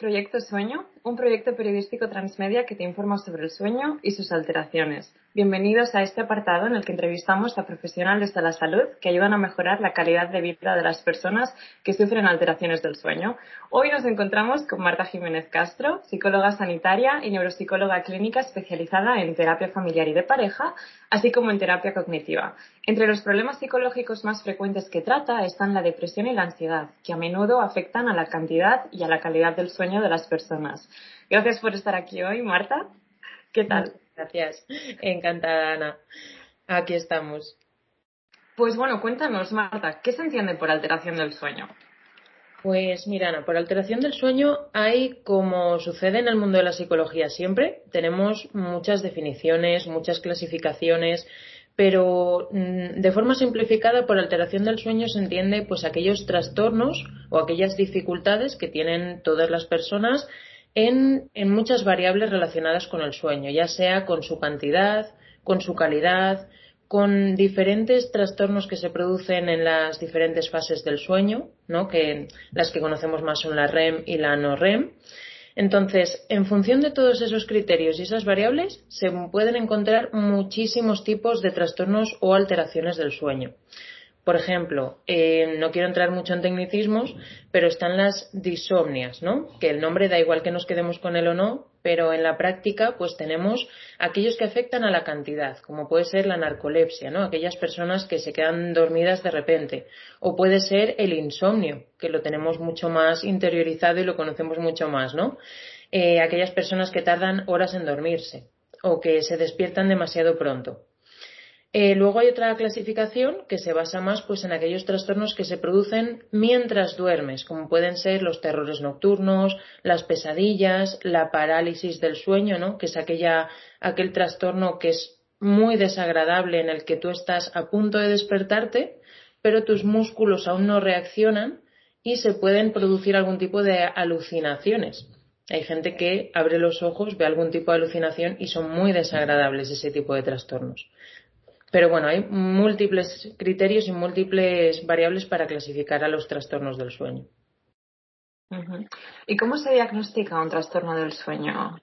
Proyecto Sueño, un proyecto periodístico transmedia que te informa sobre el sueño y sus alteraciones. Bienvenidos a este apartado en el que entrevistamos a profesionales de la salud que ayudan a mejorar la calidad de vida de las personas que sufren alteraciones del sueño. Hoy nos encontramos con Marta Jiménez Castro, psicóloga sanitaria y neuropsicóloga clínica especializada en terapia familiar y de pareja, así como en terapia cognitiva. Entre los problemas psicológicos más frecuentes que trata están la depresión y la ansiedad, que a menudo afectan a la cantidad y a la calidad del sueño de las personas. Gracias por estar aquí hoy, Marta. ¿Qué tal? Gracias. Encantada, Ana. Aquí estamos. Pues bueno, cuéntanos, Marta, ¿qué se entiende por alteración del sueño? Pues mira, Ana, por alteración del sueño hay, como sucede en el mundo de la psicología siempre, tenemos muchas definiciones, muchas clasificaciones, pero mm, de forma simplificada por alteración del sueño se entiende pues aquellos trastornos o aquellas dificultades que tienen todas las personas en, muchas variables relacionadas con el sueño, ya sea con su cantidad, con su calidad, con diferentes trastornos que se producen en las diferentes fases del sueño, ¿no? que las que conocemos más son la REM y la no REM. Entonces, en función de todos esos criterios y esas variables, se pueden encontrar muchísimos tipos de trastornos o alteraciones del sueño. Por ejemplo, eh, no quiero entrar mucho en tecnicismos, pero están las disomnias, ¿no? Que el nombre da igual que nos quedemos con él o no, pero en la práctica, pues tenemos aquellos que afectan a la cantidad, como puede ser la narcolepsia, ¿no? Aquellas personas que se quedan dormidas de repente. O puede ser el insomnio, que lo tenemos mucho más interiorizado y lo conocemos mucho más, ¿no? Eh, aquellas personas que tardan horas en dormirse o que se despiertan demasiado pronto. Eh, luego hay otra clasificación que se basa más pues, en aquellos trastornos que se producen mientras duermes, como pueden ser los terrores nocturnos, las pesadillas, la parálisis del sueño, ¿no? que es aquella, aquel trastorno que es muy desagradable en el que tú estás a punto de despertarte, pero tus músculos aún no reaccionan y se pueden producir algún tipo de alucinaciones. Hay gente que abre los ojos, ve algún tipo de alucinación y son muy desagradables ese tipo de trastornos. Pero bueno, hay múltiples criterios y múltiples variables para clasificar a los trastornos del sueño. ¿Y cómo se diagnostica un trastorno del sueño?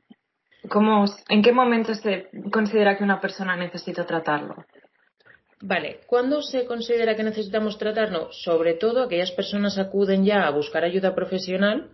¿Cómo, ¿En qué momento se considera que una persona necesita tratarlo? Vale, ¿cuándo se considera que necesitamos tratarlo? Sobre todo aquellas personas acuden ya a buscar ayuda profesional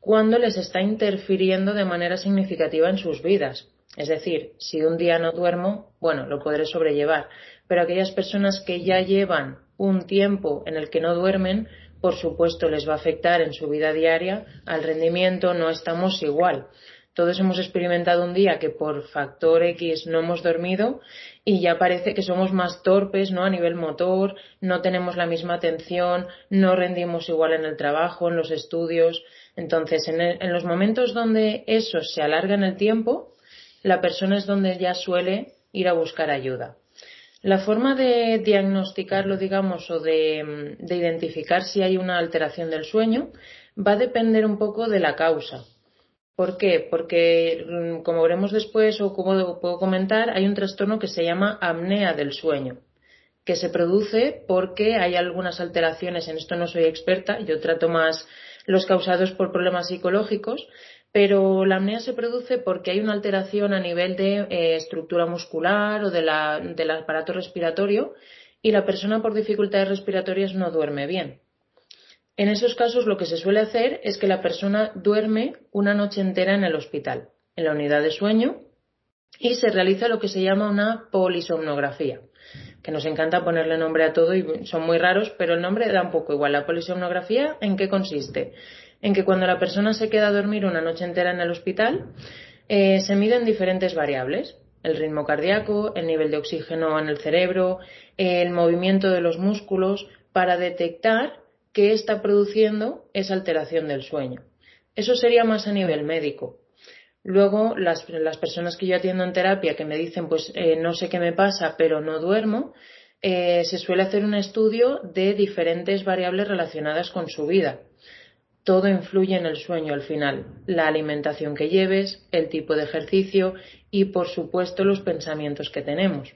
cuando les está interfiriendo de manera significativa en sus vidas. Es decir, si un día no duermo, bueno, lo podré sobrellevar. Pero aquellas personas que ya llevan un tiempo en el que no duermen, por supuesto les va a afectar en su vida diaria, al rendimiento no estamos igual. Todos hemos experimentado un día que por factor X no hemos dormido y ya parece que somos más torpes, ¿no? A nivel motor, no tenemos la misma atención, no rendimos igual en el trabajo, en los estudios. Entonces, en, en los momentos donde eso se alarga en el tiempo, la persona es donde ya suele ir a buscar ayuda. La forma de diagnosticarlo, digamos, o de, identificar si hay una alteración del sueño va a depender un poco de la causa. ¿Por qué? Porque, mm, como veremos después o como puedo comentar, hay un trastorno que se llama apnea del sueño, que se produce porque hay algunas alteraciones, en esto no soy experta, yo trato más los causados por problemas psicológicos, pero la apnea se produce porque hay una alteración a nivel de eh, estructura muscular o del aparato respiratorio y la persona por dificultades respiratorias no duerme bien. En esos casos lo que se suele hacer es que la persona duerme una noche entera en el hospital, en la unidad de sueño, y se realiza lo que se llama una polisomnografía, que nos encanta ponerle nombre a todo y son muy raros, pero el nombre da un poco igual. La polisomnografía, ¿en qué consiste? En que cuando la persona se queda a dormir una noche entera en el hospital, eh, se miden diferentes variables. El ritmo cardíaco, el nivel de oxígeno en el cerebro, el movimiento de los músculos, para detectar qué está produciendo esa alteración del sueño. Eso sería más a nivel médico. Luego, las, las, personas que yo atiendo en terapia que me dicen, pues eh, no sé qué me pasa, pero no duermo, eh, se suele hacer un estudio de diferentes variables relacionadas con su vida. Todo influye en el sueño al final. La alimentación que lleves, el tipo de ejercicio y, por supuesto, los pensamientos que tenemos.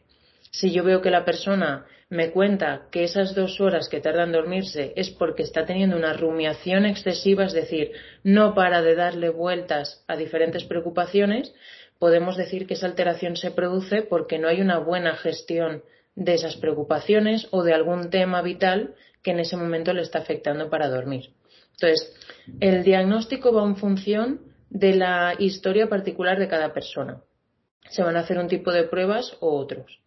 Si yo veo que la persona me cuenta que esas dos horas que tarda en dormirse es porque está teniendo una rumiación excesiva, es decir, no para de darle vueltas a diferentes preocupaciones, podemos decir que esa alteración se produce porque no hay una buena gestión de esas preocupaciones o de algún tema vital que en ese momento le está afectando para dormir. Entonces, el diagnóstico va en función de la historia particular de cada persona. Se van a hacer un tipo de pruebas o otros.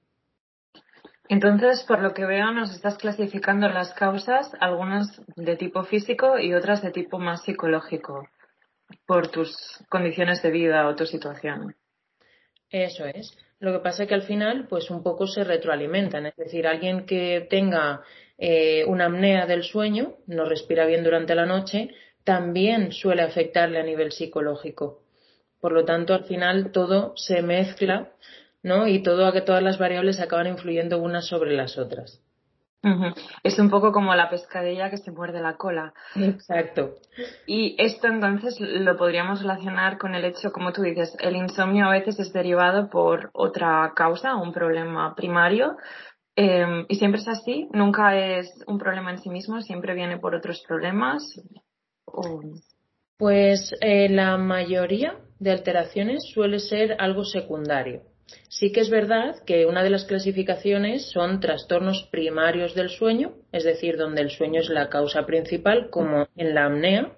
Entonces, por lo que veo, nos estás clasificando las causas, algunas de tipo físico y otras de tipo más psicológico, por tus condiciones de vida o tu situación. Eso es. Lo que pasa es que al final, pues un poco se retroalimentan. Es decir, alguien que tenga eh, una apnea del sueño, no respira bien durante la noche, también suele afectarle a nivel psicológico. Por lo tanto, al final todo se mezcla, ¿no? Y todo, todas las variables acaban influyendo unas sobre las otras. Es un poco como la pescadilla que se muerde la cola. Exacto. Y esto entonces lo podríamos relacionar con el hecho, como tú dices, el insomnio a veces es derivado por otra causa, un problema primario. Em, y siempre es así, nunca es un problema en sí mismo, siempre viene por otros problemas. Pues eh, la mayoría de alteraciones suele ser algo secundario. Sí que es verdad que una de las clasificaciones son trastornos primarios del sueño, es decir, donde el sueño es la causa principal, como en la apnea,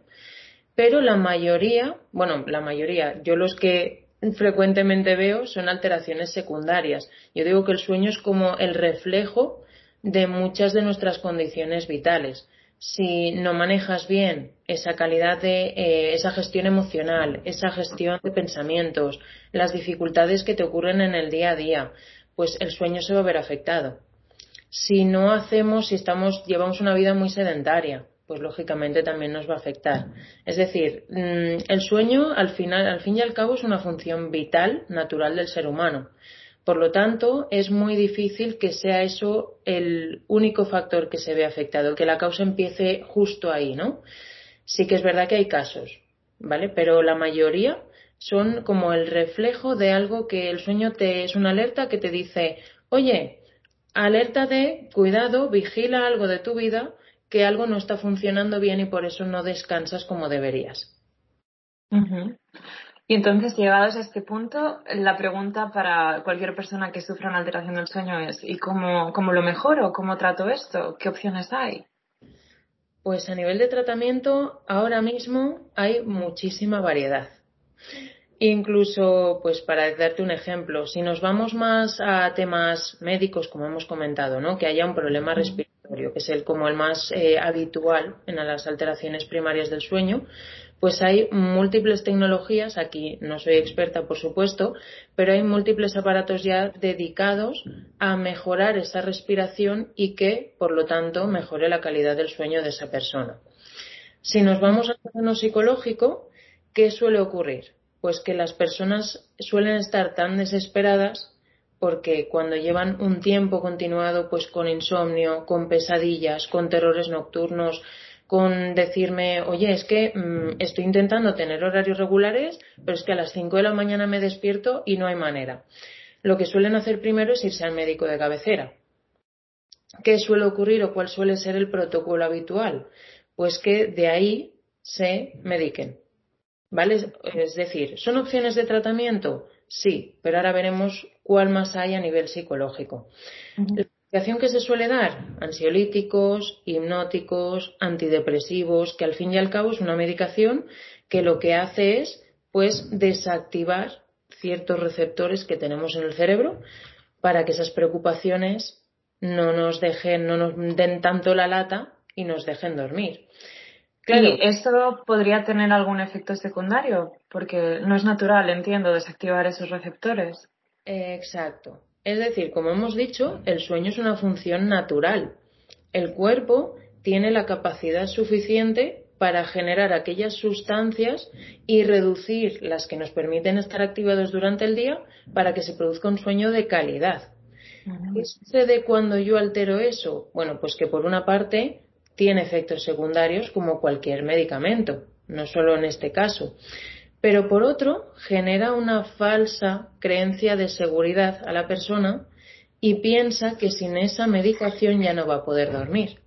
pero la mayoría, bueno, la mayoría, yo los que frecuentemente veo son alteraciones secundarias. Yo digo que el sueño es como el reflejo de muchas de nuestras condiciones vitales si no manejas bien esa calidad de eh, esa gestión emocional, esa gestión de pensamientos, las dificultades que te ocurren en el día a día, pues el sueño se va a ver afectado. Si no hacemos, si estamos, llevamos una vida muy sedentaria, pues lógicamente también nos va a afectar. Es decir, mm, el sueño al final, al fin y al cabo es una función vital, natural del ser humano. Por lo tanto, es muy difícil que sea eso el único factor que se ve afectado, que la causa empiece justo ahí, ¿no? Sí que es verdad que hay casos, ¿vale? Pero la mayoría son como el reflejo de algo que el sueño te es una alerta que te dice, oye, alerta de cuidado, vigila algo de tu vida, que algo no está funcionando bien y por eso no descansas como deberías. Y entonces, llegados a este punto, la pregunta para cualquier persona que sufra una alteración del sueño es, ¿y cómo, cómo lo mejoro? ¿Cómo trato esto? ¿Qué opciones hay? Pues a nivel de tratamiento, ahora mismo hay muchísima variedad. Incluso, pues para darte un ejemplo, si nos vamos más a temas médicos, como hemos comentado, ¿no? Que haya un problema respiratorio, que es el como el más eh, habitual en las alteraciones primarias del sueño, pues hay múltiples tecnologías, aquí no soy experta por supuesto, pero hay múltiples aparatos ya dedicados a mejorar esa respiración y que, por lo tanto, mejore la calidad del sueño de esa persona. Si nos vamos al terreno psicológico, ¿qué suele ocurrir? Pues que las personas suelen estar tan desesperadas porque cuando llevan un tiempo continuado pues con insomnio, con pesadillas, con terrores nocturnos, con decirme, oye, es que mm, estoy intentando tener horarios regulares, pero es que a las 5 de la mañana me despierto y no hay manera. Lo que suelen hacer primero es irse al médico de cabecera. ¿Qué suele ocurrir o cuál suele ser el protocolo habitual? Pues que de ahí se mediquen. ¿Vale? Es decir, ¿son opciones de tratamiento? Sí, pero ahora veremos cuál más hay a nivel psicológico medicación que se suele dar? Ansiolíticos, hipnóticos, antidepresivos, que al fin y al cabo es una medicación que lo que hace es pues desactivar ciertos receptores que tenemos en el cerebro para que esas preocupaciones no nos dejen, no nos den tanto la lata y nos dejen dormir. Claro. ¿Y esto podría tener algún efecto secundario? Porque no es natural, entiendo, desactivar esos receptores. Exacto. Es decir, como hemos dicho, el sueño es una función natural. El cuerpo tiene la capacidad suficiente para generar aquellas sustancias y reducir las que nos permiten estar activados durante el día para que se produzca un sueño de calidad. ¿Qué sucede cuando yo altero eso? Bueno, pues que por una parte tiene efectos secundarios como cualquier medicamento, no solo en este caso. Pero por otro, genera una falsa creencia de seguridad a la persona y piensa que sin esa medicación ya no va a poder dormir.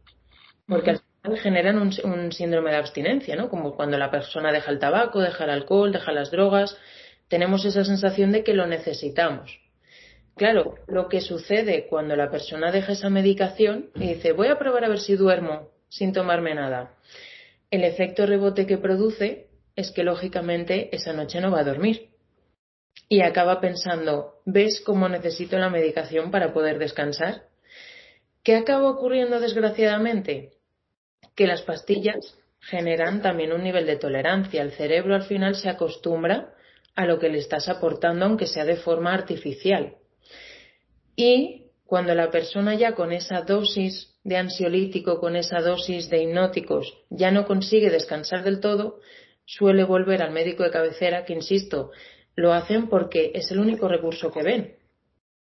Porque al final generan un, síndrome de abstinencia, ¿no? Como cuando la persona deja el tabaco, deja el alcohol, deja las drogas, tenemos esa sensación de que lo necesitamos. Claro, lo que sucede cuando la persona deja esa medicación y dice, voy a probar a ver si duermo sin tomarme nada. El efecto rebote que produce es que lógicamente esa noche no va a dormir. Y acaba pensando, ¿ves cómo necesito la medicación para poder descansar? ¿Qué acaba ocurriendo desgraciadamente? Que las pastillas generan también un nivel de tolerancia. El cerebro al final se acostumbra a lo que le estás aportando, aunque sea de forma artificial. Y cuando la persona ya con esa dosis de ansiolítico, con esa dosis de hipnóticos, ya no consigue descansar del todo, suele volver al médico de cabecera, que insisto, lo hacen porque es el único recurso que ven.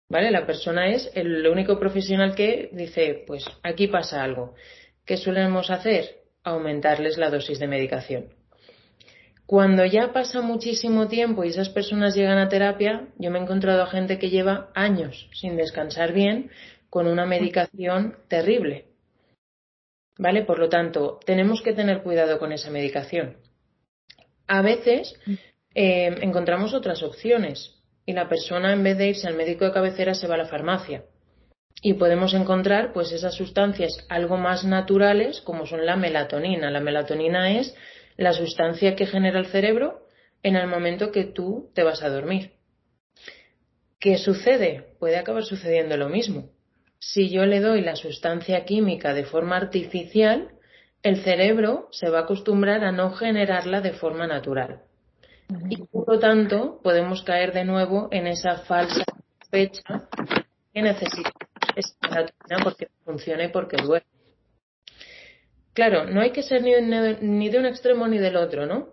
¿Vale? La persona es el único profesional que dice, pues aquí pasa algo. ¿Qué solemos hacer? Aumentarles la dosis de medicación. Cuando ya pasa muchísimo tiempo y esas personas llegan a terapia, yo me he encontrado a gente que lleva años sin descansar bien con una medicación terrible. ¿Vale? Por lo tanto, tenemos que tener cuidado con esa medicación. A veces eh, encontramos otras opciones y la persona en vez de irse al médico de cabecera se va a la farmacia y podemos encontrar pues esas sustancias algo más naturales como son la melatonina. La melatonina es la sustancia que genera el cerebro en el momento que tú te vas a dormir. ¿Qué sucede? Puede acabar sucediendo lo mismo. Si yo le doy la sustancia química de forma artificial, el cerebro se va a acostumbrar a no generarla de forma natural. Y por lo tanto, podemos caer de nuevo en esa falsa fecha que necesita esa porque funciona y porque duele. Claro, no hay que ser ni, ni de un extremo ni del otro, ¿no?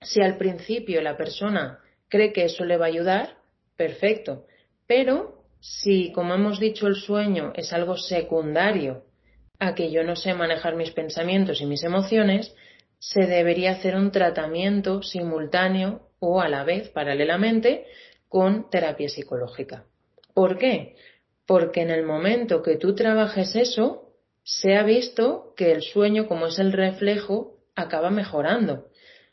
Si al principio la persona cree que eso le va a ayudar, perfecto. Pero si, como hemos dicho, el sueño es algo secundario a que yo no sé manejar mis pensamientos y mis emociones, se debería hacer un tratamiento simultáneo o a la vez, paralelamente, con terapia psicológica. ¿Por qué? Porque en el momento que tú trabajes eso, se ha visto que el sueño, como es el reflejo, acaba mejorando.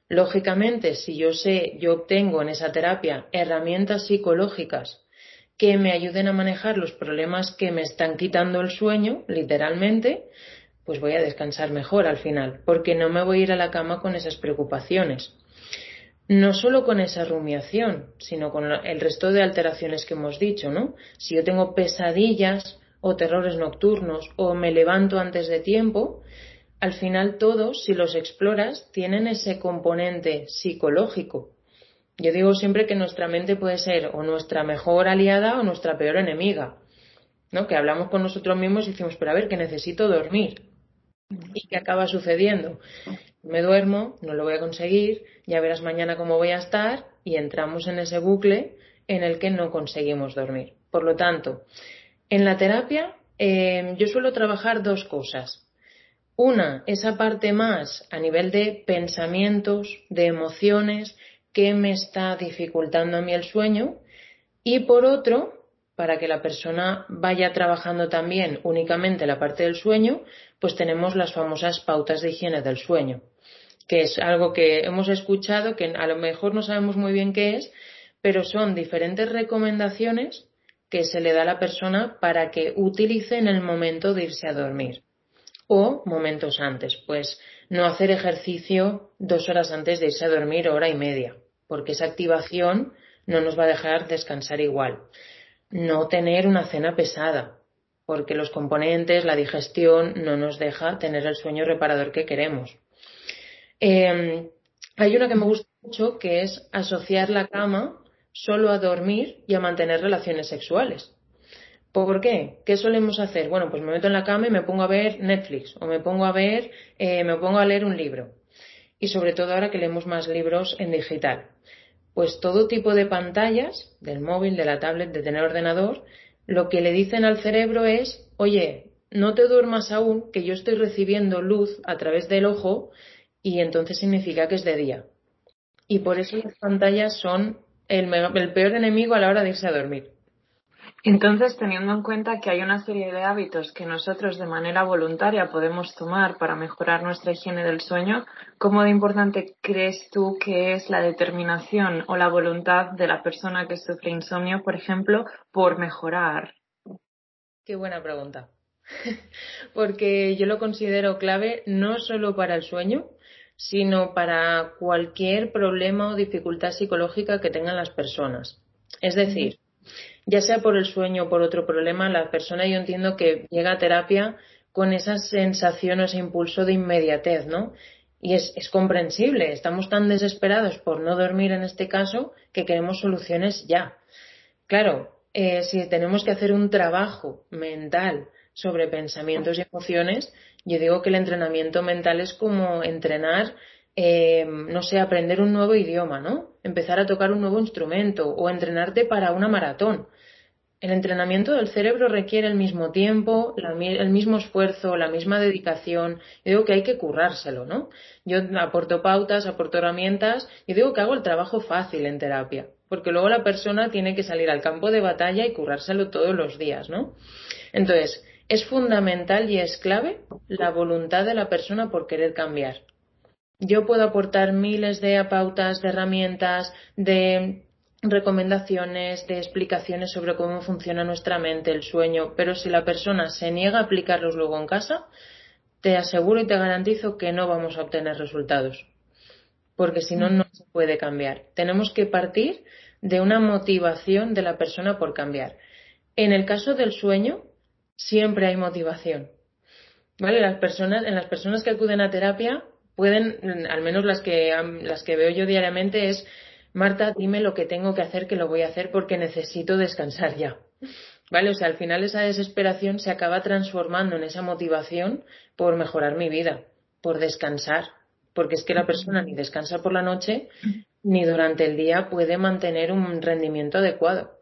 Lógicamente, si yo sé, yo obtengo en esa terapia herramientas psicológicas que me ayuden a manejar los problemas que me están quitando el sueño, literalmente, pues voy a descansar mejor al final, porque no me voy a ir a la cama con esas preocupaciones. No solo con esa rumiación, sino con el resto de alteraciones que hemos dicho, ¿no? Si yo tengo pesadillas o terrores nocturnos o me levanto antes de tiempo, al final todos, si los exploras, tienen ese componente psicológico. Yo digo siempre que nuestra mente puede ser o nuestra mejor aliada o nuestra peor enemiga. ¿no? Que hablamos con nosotros mismos y decimos, pero a ver, que necesito dormir. ¿Y qué acaba sucediendo? Me duermo, no lo voy a conseguir, ya verás mañana cómo voy a estar y entramos en ese bucle en el que no conseguimos dormir. Por lo tanto, en la terapia eh, yo suelo trabajar dos cosas. Una, esa parte más a nivel de pensamientos, de emociones, que me está dificultando a mí el sueño. Y por otro, para que la persona vaya trabajando también únicamente la parte del sueño, pues tenemos las famosas pautas de higiene del sueño, que es algo que hemos escuchado, que a lo mejor no sabemos muy bien qué es, pero son diferentes recomendaciones que se le da a la persona para que utilice en el momento de irse a dormir o momentos antes, pues no hacer ejercicio dos horas antes de irse a dormir hora y media, porque esa activación no nos va a dejar descansar igual. No tener una cena pesada, porque los componentes, la digestión, no nos deja tener el sueño reparador que queremos. Em, hay una que me gusta mucho que es asociar la cama solo a dormir y a mantener relaciones sexuales. ¿Por qué? ¿Qué solemos hacer? Bueno, pues me meto en la cama y me pongo a ver Netflix o me pongo a ver, eh, me pongo a leer un libro. Y sobre todo ahora que leemos más libros en digital. Pues todo tipo de pantallas, del móvil, de la tablet, de tener ordenador, lo que le dicen al cerebro es, oye, no te duermas aún, que yo estoy recibiendo luz a través del ojo y entonces significa que es de día. Y por eso las pantallas son el, el peor enemigo a la hora de irse a dormir. Entonces, teniendo en cuenta que hay una serie de hábitos que nosotros de manera voluntaria podemos tomar para mejorar nuestra higiene del sueño, ¿cómo de importante crees tú que es la determinación o la voluntad de la persona que sufre insomnio, por ejemplo, por mejorar? Qué buena pregunta. Porque yo lo considero clave no solo para el sueño, sino para cualquier problema o dificultad psicológica que tengan las personas. Es decir, ya sea por el sueño o por otro problema, la persona yo entiendo que llega a terapia con esa sensación o ese impulso de inmediatez, ¿no? Y es, comprensible, estamos tan desesperados por no dormir en este caso que queremos soluciones ya. Claro, eh, si tenemos que hacer un trabajo mental sobre pensamientos y emociones, yo digo que el entrenamiento mental es como entrenar eh, no sé, aprender un nuevo idioma, ¿no? Empezar a tocar un nuevo instrumento o entrenarte para una maratón. El entrenamiento del cerebro requiere el mismo tiempo, el mismo esfuerzo, la misma dedicación. Yo digo que hay que currárselo, ¿no? Yo aporto pautas, aporto herramientas y digo que hago el trabajo fácil en terapia, porque luego la persona tiene que salir al campo de batalla y currárselo todos los días, ¿no? Entonces, es fundamental y es clave la voluntad de la persona por querer cambiar yo puedo aportar miles de pautas, de herramientas, de recomendaciones, de explicaciones sobre cómo funciona nuestra mente, el sueño, pero si la persona se niega a aplicarlos luego en casa, te aseguro y te garantizo que no vamos a obtener resultados. Porque si no, no se puede cambiar. Tenemos que partir de una motivación de la persona por cambiar. En el caso del sueño, siempre hay motivación. ¿Vale? Las personas, en las personas que acuden a terapia, pueden, al menos las que, las que veo yo diariamente, es Marta, dime lo que tengo que hacer, que lo voy a hacer porque necesito descansar ya. ¿Vale? O sea, al final esa desesperación se acaba transformando en esa motivación por mejorar mi vida, por descansar, porque es que la persona ni descansa por la noche ni durante el día puede mantener un rendimiento adecuado.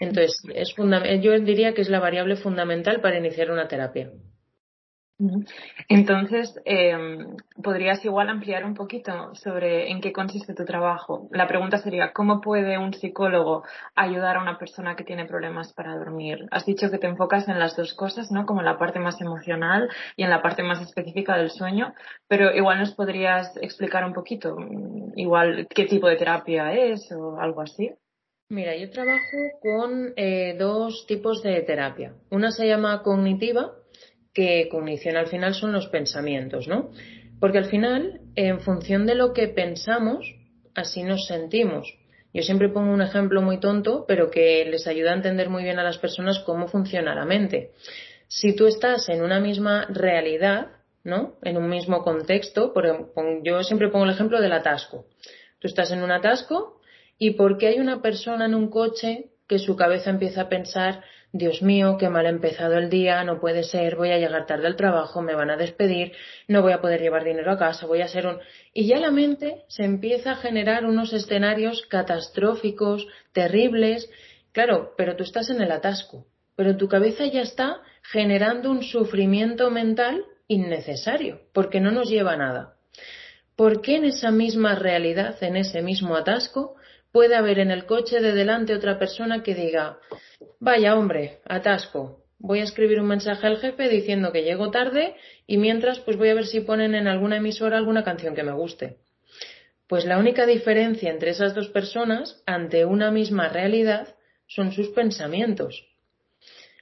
Entonces, es yo diría que es la variable fundamental para iniciar una terapia. Entonces, em, ¿podrías igual ampliar un poquito sobre en qué consiste tu trabajo? La pregunta sería, ¿cómo puede un psicólogo ayudar a una persona que tiene problemas para dormir? Has dicho que te enfocas en las dos cosas, ¿no? Como en la parte más emocional y en la parte más específica del sueño, pero igual nos podrías explicar un poquito, igual qué tipo de terapia es o algo así. Mira, yo trabajo con eh, dos tipos de terapia. Una se llama cognitiva, que cognición al final son los pensamientos, ¿no? Porque al final, en función de lo que pensamos, así nos sentimos. Yo siempre pongo un ejemplo muy tonto, pero que les ayuda a entender muy bien a las personas cómo funciona la mente. Si tú estás en una misma realidad, ¿no? En un mismo contexto, yo siempre pongo el ejemplo del atasco. Tú estás en un atasco y porque hay una persona en un coche que su cabeza empieza a pensar Dios mío, qué mal ha empezado el día, no puede ser, voy a llegar tarde al trabajo, me van a despedir, no voy a poder llevar dinero a casa, voy a ser un... Y ya la mente se empieza a generar unos escenarios catastróficos, terribles. Claro, pero tú estás en el atasco, pero tu cabeza ya está generando un sufrimiento mental innecesario, porque no nos lleva a nada. ¿Por qué en esa misma realidad, en ese mismo atasco, puede haber en el coche de delante otra persona que diga, vaya hombre, atasco, voy a escribir un mensaje al jefe diciendo que llego tarde y mientras pues voy a ver si ponen en alguna emisora alguna canción que me guste. Pues la única diferencia entre esas dos personas ante una misma realidad son sus pensamientos.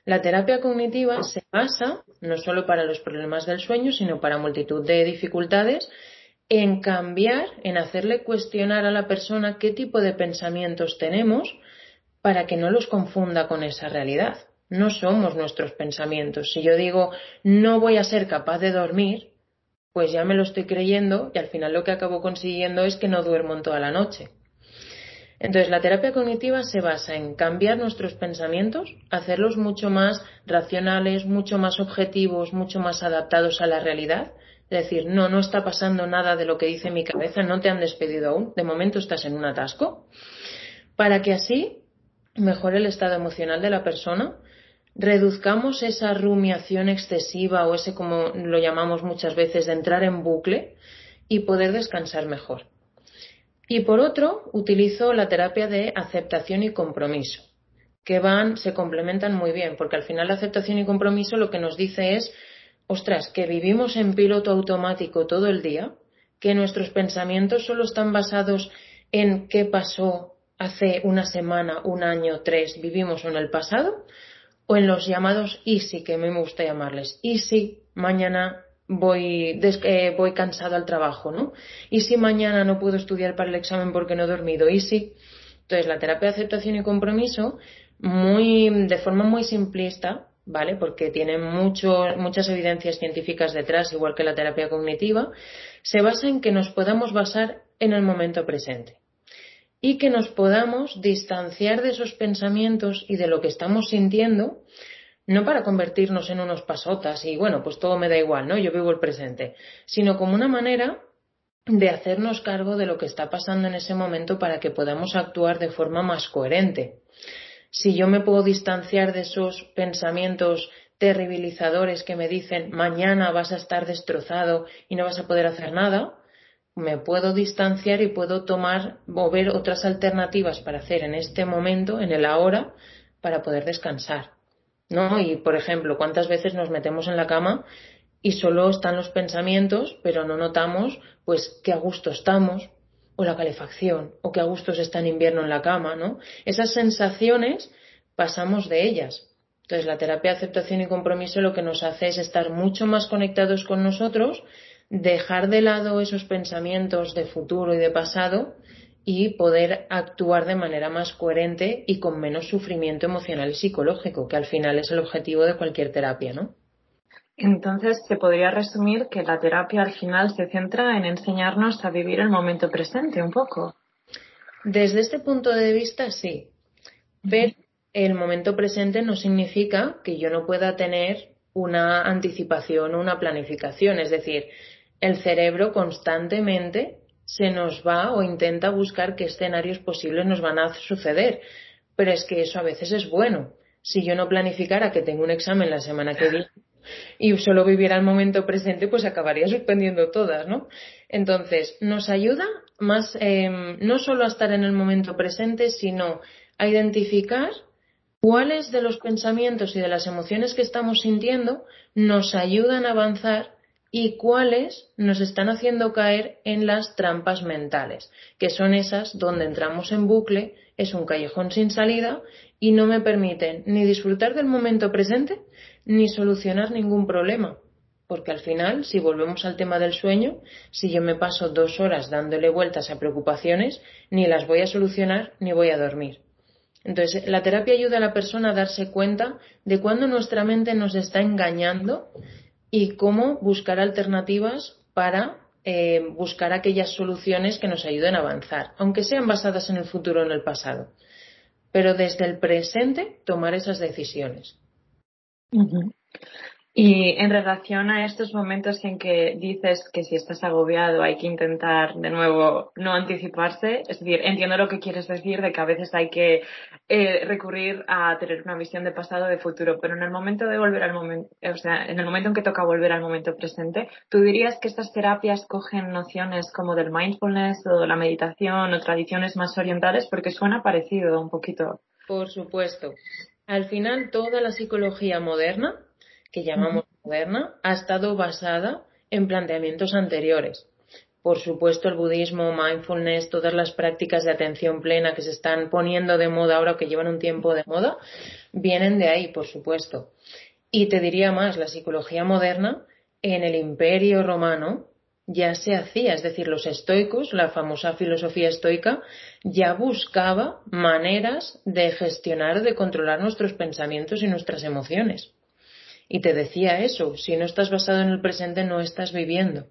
La terapia cognitiva se basa, no solo para los problemas del sueño, sino para multitud de dificultades, en cambiar, en hacerle cuestionar a la persona qué tipo de pensamientos tenemos para que no los confunda con esa realidad. No somos nuestros pensamientos. Si yo digo no voy a ser capaz de dormir, pues ya me lo estoy creyendo y al final lo que acabo consiguiendo es que no duermo en toda la noche. Entonces, la terapia cognitiva se basa en cambiar nuestros pensamientos, hacerlos mucho más racionales, mucho más objetivos, mucho más adaptados a la realidad. Es decir, no, no está pasando nada de lo que dice mi cabeza, no te han despedido aún, de momento estás en un atasco, para que así mejore el estado emocional de la persona, reduzcamos esa rumiación excesiva o ese, como lo llamamos muchas veces, de entrar en bucle y poder descansar mejor. Y por otro, utilizo la terapia de aceptación y compromiso, que van, se complementan muy bien, porque al final la aceptación y compromiso lo que nos dice es, ostras, que vivimos en piloto automático todo el día, que nuestros pensamientos solo están basados en qué pasó hace una semana, un año, tres, vivimos en el pasado, o en los llamados easy, que a mí me gusta llamarles, easy, mañana voy, eh, voy cansado al trabajo, ¿no? Y si mañana no puedo estudiar para el examen porque no he dormido, y si. Entonces, la terapia de aceptación y compromiso, muy, de forma muy simplista, ¿vale? Porque tiene mucho, muchas evidencias científicas detrás, igual que la terapia cognitiva, se basa en que nos podamos basar en el momento presente y que nos podamos distanciar de esos pensamientos y de lo que estamos sintiendo no para convertirnos en unos pasotas y bueno, pues todo me da igual, ¿no? Yo vivo el presente, sino como una manera de hacernos cargo de lo que está pasando en ese momento para que podamos actuar de forma más coherente. Si yo me puedo distanciar de esos pensamientos terribilizadores que me dicen mañana vas a estar destrozado y no vas a poder hacer nada, me puedo distanciar y puedo tomar o ver otras alternativas para hacer en este momento, en el ahora, para poder descansar. ¿No? Y, por ejemplo, ¿cuántas veces nos metemos en la cama y solo están los pensamientos, pero no notamos, pues, qué a gusto estamos, o la calefacción, o qué a gusto se está en invierno en la cama, ¿no? Esas sensaciones pasamos de ellas. Entonces, la terapia de aceptación y compromiso lo que nos hace es estar mucho más conectados con nosotros, dejar de lado esos pensamientos de futuro y de pasado y poder actuar de manera más coherente y con menos sufrimiento emocional y psicológico, que al final es el objetivo de cualquier terapia, ¿no? Entonces, se podría resumir que la terapia al final se centra en enseñarnos a vivir el momento presente un poco. Desde este punto de vista, sí. Pero el momento presente no significa que yo no pueda tener una anticipación, una planificación. Es decir, el cerebro constantemente se nos va o intenta buscar qué escenarios posibles nos van a suceder. Pero es que eso a veces es bueno. Si yo no planificara que tengo un examen la semana que viene y solo viviera el momento presente, pues acabaría suspendiendo todas, ¿no? Entonces, nos ayuda más, em, no solo a estar en el momento presente, sino a identificar cuáles de los pensamientos y de las emociones que estamos sintiendo nos ayudan a avanzar y cuáles nos están haciendo caer en las trampas mentales, que son esas donde entramos en bucle, es un callejón sin salida y no me permiten ni disfrutar del momento presente ni solucionar ningún problema. Porque al final, si volvemos al tema del sueño, si yo me paso dos horas dándole vueltas a preocupaciones, ni las voy a solucionar ni voy a dormir. Entonces, la terapia ayuda a la persona a darse cuenta de cuando nuestra mente nos está engañando y cómo buscar alternativas para eh, buscar aquellas soluciones que nos ayuden a avanzar, aunque sean basadas en el futuro o en el pasado. Pero desde el presente tomar esas decisiones. Y en relación a estos momentos en que dices que si estás agobiado hay que intentar de nuevo no anticiparse, es decir, entiendo lo que quieres decir de que a veces hay que eh, recurrir a tener una visión de pasado, de futuro, pero en el momento de volver al momento, o sea, en el momento en que toca volver al momento presente, ¿tú dirías que estas terapias cogen nociones como del mindfulness o la meditación o tradiciones más orientales? Porque suena parecido un poquito. Por supuesto. Al final, toda la psicología moderna que llamamos moderna, ha estado basada en planteamientos anteriores. Por supuesto, el budismo, mindfulness, todas las prácticas de atención plena que se están poniendo de moda ahora o que llevan un tiempo de moda, vienen de ahí, por supuesto. Y te diría más, la psicología moderna en el imperio romano ya se hacía, es decir, los estoicos, la famosa filosofía estoica, ya buscaba maneras de gestionar o de controlar nuestros pensamientos y nuestras emociones. Y te decía eso, si no estás basado en el presente no estás viviendo.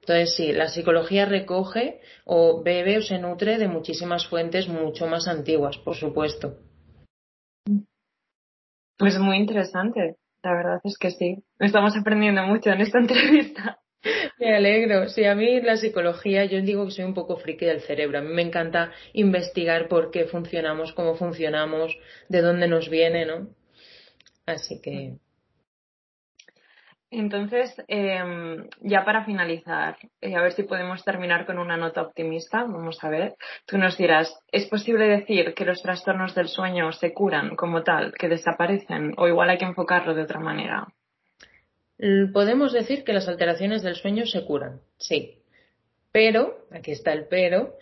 Entonces, sí, la psicología recoge o bebe o se nutre de muchísimas fuentes mucho más antiguas, por supuesto. Pues muy interesante, la verdad es que sí. Estamos aprendiendo mucho en esta entrevista. Me alegro. Sí, a mí la psicología, yo digo que soy un poco friki del cerebro. A mí me encanta investigar por qué funcionamos, cómo funcionamos, de dónde nos viene, ¿no? Así que entonces, em, ya para finalizar, eh, a ver si podemos terminar con una nota optimista. Vamos a ver. Tú nos dirás, ¿es posible decir que los trastornos del sueño se curan como tal, que desaparecen, o igual hay que enfocarlo de otra manera? Podemos decir que las alteraciones del sueño se curan, sí. Pero, aquí está el pero,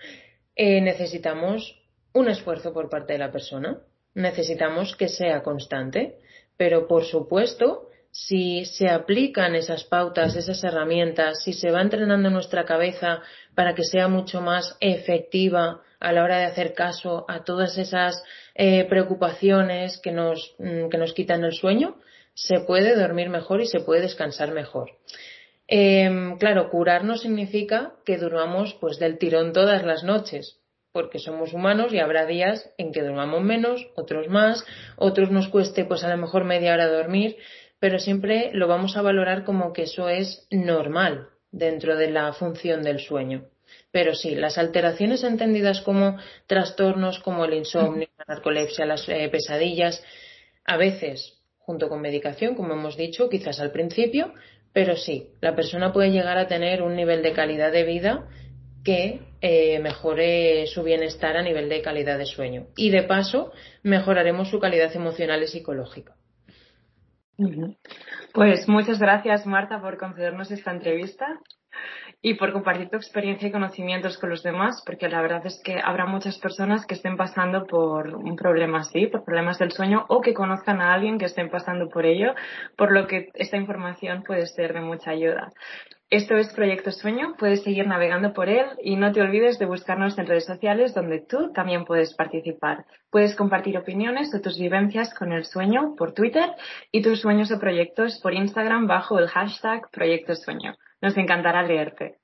eh, necesitamos un esfuerzo por parte de la persona. Necesitamos que sea constante. Pero, por supuesto, si se aplican esas pautas, esas herramientas, si se va entrenando nuestra cabeza para que sea mucho más efectiva a la hora de hacer caso a todas esas eh, preocupaciones que nos, mm, que nos quitan el sueño, se puede dormir mejor y se puede descansar mejor. Em, claro, curar no significa que durmamos pues del tirón todas las noches, porque somos humanos y habrá días en que durmamos menos, otros más, otros nos cueste pues a lo mejor media hora dormir pero siempre lo vamos a valorar como que eso es normal dentro de la función del sueño. Pero sí, las alteraciones entendidas como trastornos como el insomnio, la narcolepsia, las eh, pesadillas, a veces junto con medicación, como hemos dicho, quizás al principio, pero sí, la persona puede llegar a tener un nivel de calidad de vida que eh, mejore su bienestar a nivel de calidad de sueño. Y de paso, mejoraremos su calidad emocional y psicológica. Pues muchas gracias, Marta, por concedernos esta entrevista y por compartir tu experiencia y conocimientos con los demás, porque la verdad es que habrá muchas personas que estén pasando por un problema así, por problemas del sueño, o que conozcan a alguien que estén pasando por ello, por lo que esta información puede ser de mucha ayuda. Esto es Proyecto Sueño, puedes seguir navegando por él y no te olvides de buscarnos en redes sociales donde tú también puedes participar. Puedes compartir opiniones o tus vivencias con el sueño por Twitter y tus sueños o proyectos por Instagram bajo el hashtag Proyecto Sueño. Nos encantará leerte.